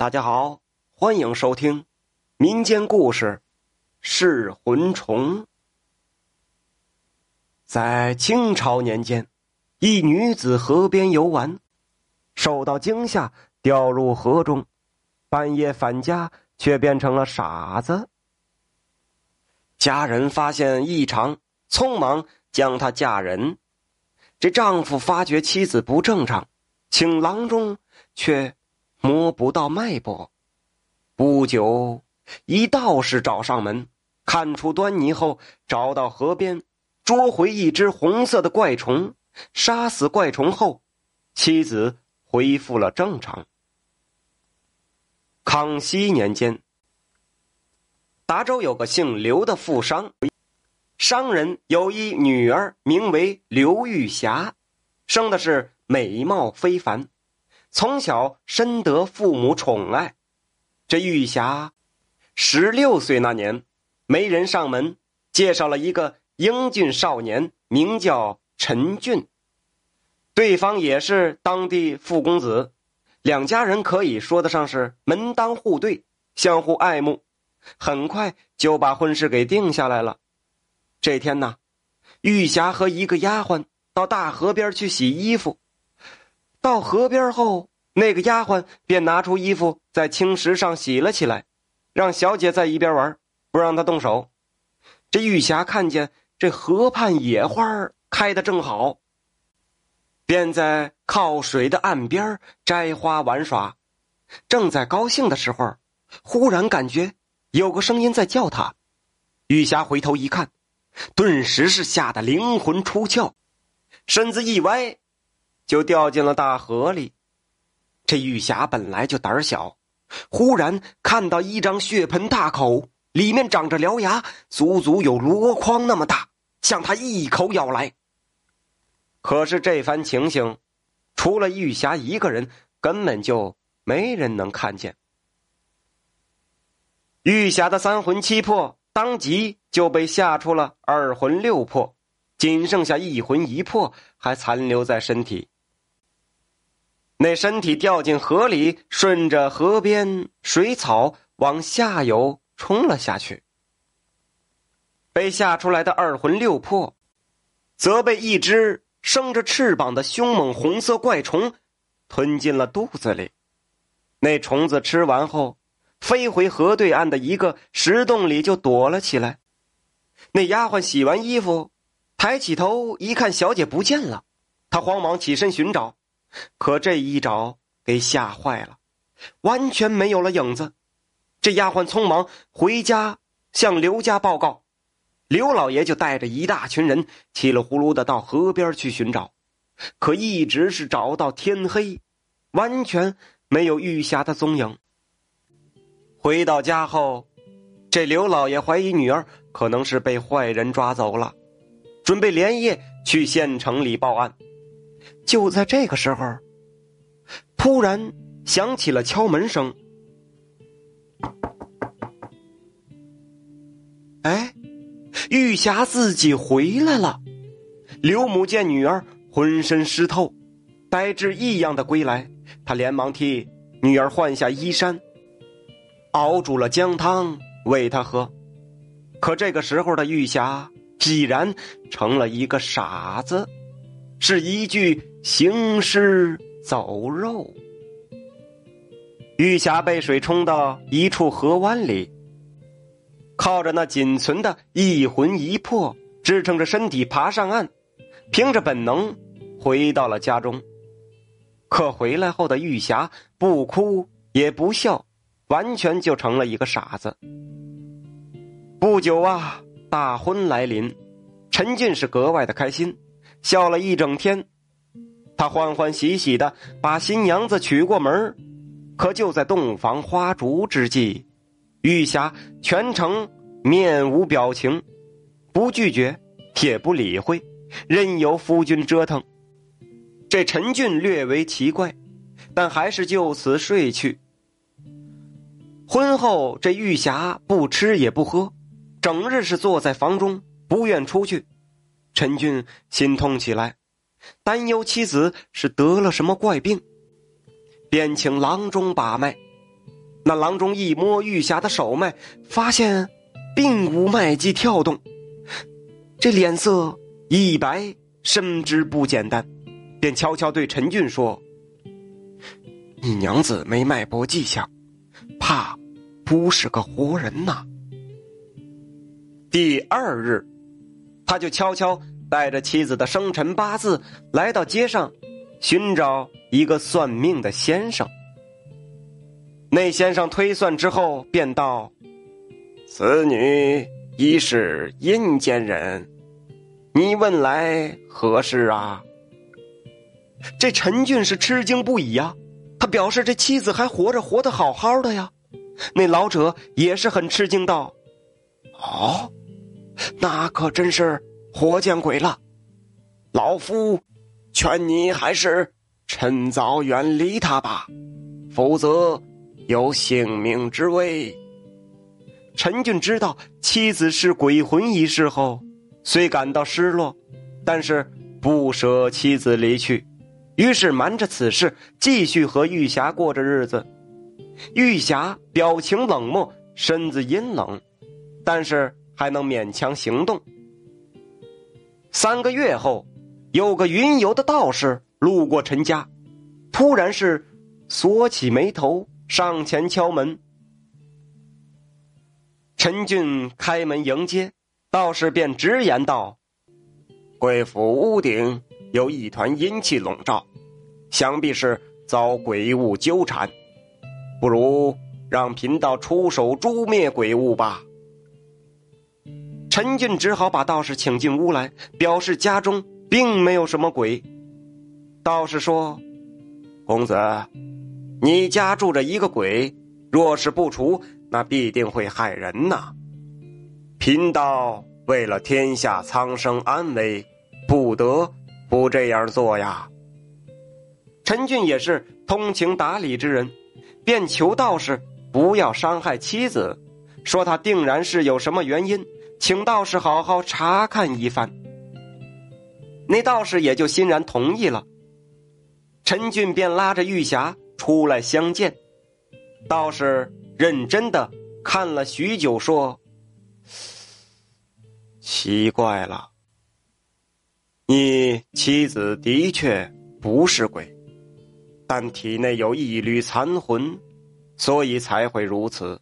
大家好，欢迎收听民间故事《噬魂虫》。在清朝年间，一女子河边游玩，受到惊吓，掉入河中，半夜返家却变成了傻子。家人发现异常，匆忙将她嫁人。这丈夫发觉妻子不正常，请郎中，却。摸不到脉搏，不久，一道士找上门，看出端倪后，找到河边，捉回一只红色的怪虫，杀死怪虫后，妻子恢复了正常。康熙年间，达州有个姓刘的富商，商人有一女儿，名为刘玉霞，生的是美貌非凡。从小深得父母宠爱，这玉霞十六岁那年，媒人上门介绍了一个英俊少年，名叫陈俊。对方也是当地富公子，两家人可以说得上是门当户对，相互爱慕。很快就把婚事给定下来了。这天呢，玉霞和一个丫鬟到大河边去洗衣服。到河边后，那个丫鬟便拿出衣服在青石上洗了起来，让小姐在一边玩，不让她动手。这玉霞看见这河畔野花开得正好，便在靠水的岸边摘花玩耍。正在高兴的时候，忽然感觉有个声音在叫她。玉霞回头一看，顿时是吓得灵魂出窍，身子一歪。就掉进了大河里。这玉霞本来就胆小，忽然看到一张血盆大口，里面长着獠牙，足足有箩筐那么大，向他一口咬来。可是这番情形，除了玉霞一个人，根本就没人能看见。玉霞的三魂七魄当即就被吓出了二魂六魄，仅剩下一魂一魄还残留在身体。那身体掉进河里，顺着河边水草往下游冲了下去。被吓出来的二魂六魄，则被一只生着翅膀的凶猛红色怪虫吞进了肚子里。那虫子吃完后，飞回河对岸的一个石洞里就躲了起来。那丫鬟洗完衣服，抬起头一看，小姐不见了，她慌忙起身寻找。可这一找，给吓坏了，完全没有了影子。这丫鬟匆忙回家向刘家报告，刘老爷就带着一大群人，稀里呼噜的到河边去寻找，可一直是找到天黑，完全没有玉霞的踪影。回到家后，这刘老爷怀疑女儿可能是被坏人抓走了，准备连夜去县城里报案。就在这个时候，突然响起了敲门声。哎，玉霞自己回来了。刘母见女儿浑身湿透，呆滞异样的归来，她连忙替女儿换下衣衫，熬煮了姜汤喂她喝。可这个时候的玉霞已然成了一个傻子。是一具行尸走肉。玉霞被水冲到一处河湾里，靠着那仅存的一魂一魄支撑着身体爬上岸，凭着本能回到了家中。可回来后的玉霞不哭也不笑，完全就成了一个傻子。不久啊，大婚来临，陈俊是格外的开心。笑了一整天，他欢欢喜喜的把新娘子娶过门可就在洞房花烛之际，玉霞全程面无表情，不拒绝也不理会，任由夫君折腾。这陈俊略为奇怪，但还是就此睡去。婚后，这玉霞不吃也不喝，整日是坐在房中，不愿出去。陈俊心痛起来，担忧妻子是得了什么怪病，便请郎中把脉。那郎中一摸玉霞的手脉，发现并无脉迹跳动，这脸色一白，深知不简单，便悄悄对陈俊说：“你娘子没脉搏迹象，怕不是个活人呐。”第二日，他就悄悄带着妻子的生辰八字来到街上，寻找一个算命的先生。那先生推算之后，便道：“此女一是阴间人，你问来何事啊？”这陈俊是吃惊不已呀，他表示这妻子还活着，活得好好的呀。那老者也是很吃惊道：“哦，那可真是活见鬼了！老夫劝你还是趁早远离他吧，否则……”有性命之危。陈俊知道妻子是鬼魂一事后，虽感到失落，但是不舍妻子离去，于是瞒着此事，继续和玉霞过着日子。玉霞表情冷漠，身子阴冷，但是还能勉强行动。三个月后，有个云游的道士路过陈家，突然是锁起眉头。上前敲门，陈俊开门迎接，道士便直言道：“贵府屋顶有一团阴气笼罩，想必是遭鬼物纠缠，不如让贫道出手诛灭鬼物吧。”陈俊只好把道士请进屋来，表示家中并没有什么鬼。道士说：“公子。”你家住着一个鬼，若是不除，那必定会害人呐。贫道为了天下苍生安危，不得不这样做呀。陈俊也是通情达理之人，便求道士不要伤害妻子，说他定然是有什么原因，请道士好好查看一番。那道士也就欣然同意了。陈俊便拉着玉霞。出来相见，道士认真的看了许久，说：“奇怪了，你妻子的确不是鬼，但体内有一缕残魂，所以才会如此。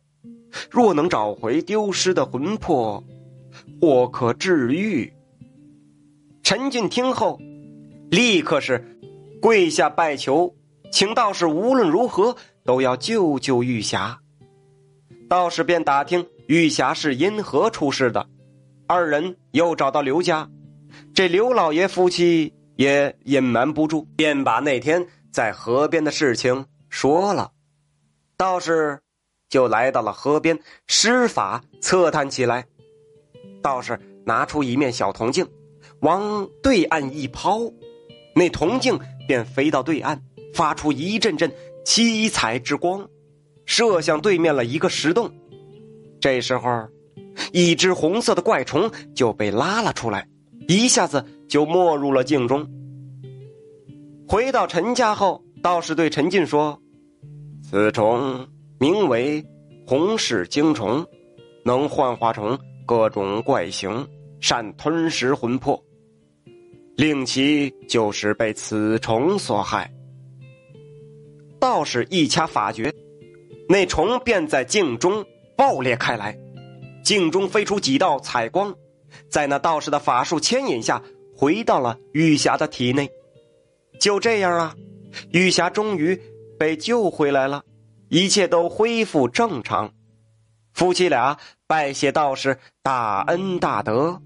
若能找回丢失的魂魄，或可治愈。”陈俊听后，立刻是跪下拜求。请道士无论如何都要救救玉霞。道士便打听玉霞是因何出事的，二人又找到刘家，这刘老爷夫妻也隐瞒不住，便把那天在河边的事情说了。道士就来到了河边，施法测探起来。道士拿出一面小铜镜，往对岸一抛，那铜镜便飞到对岸。发出一阵阵七彩之光，射向对面了一个石洞。这时候，一只红色的怪虫就被拉了出来，一下子就没入了镜中。回到陈家后，道士对陈进说：“此虫名为红氏精虫，能幻化成各种怪形，善吞食魂魄。令其就是被此虫所害。”道士一掐法诀，那虫便在镜中爆裂开来，镜中飞出几道彩光，在那道士的法术牵引下，回到了玉霞的体内。就这样啊，玉霞终于被救回来了，一切都恢复正常。夫妻俩拜谢道士大恩大德，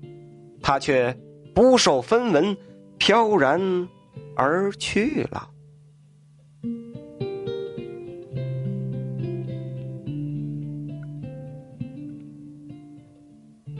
他却不受分文，飘然而去了。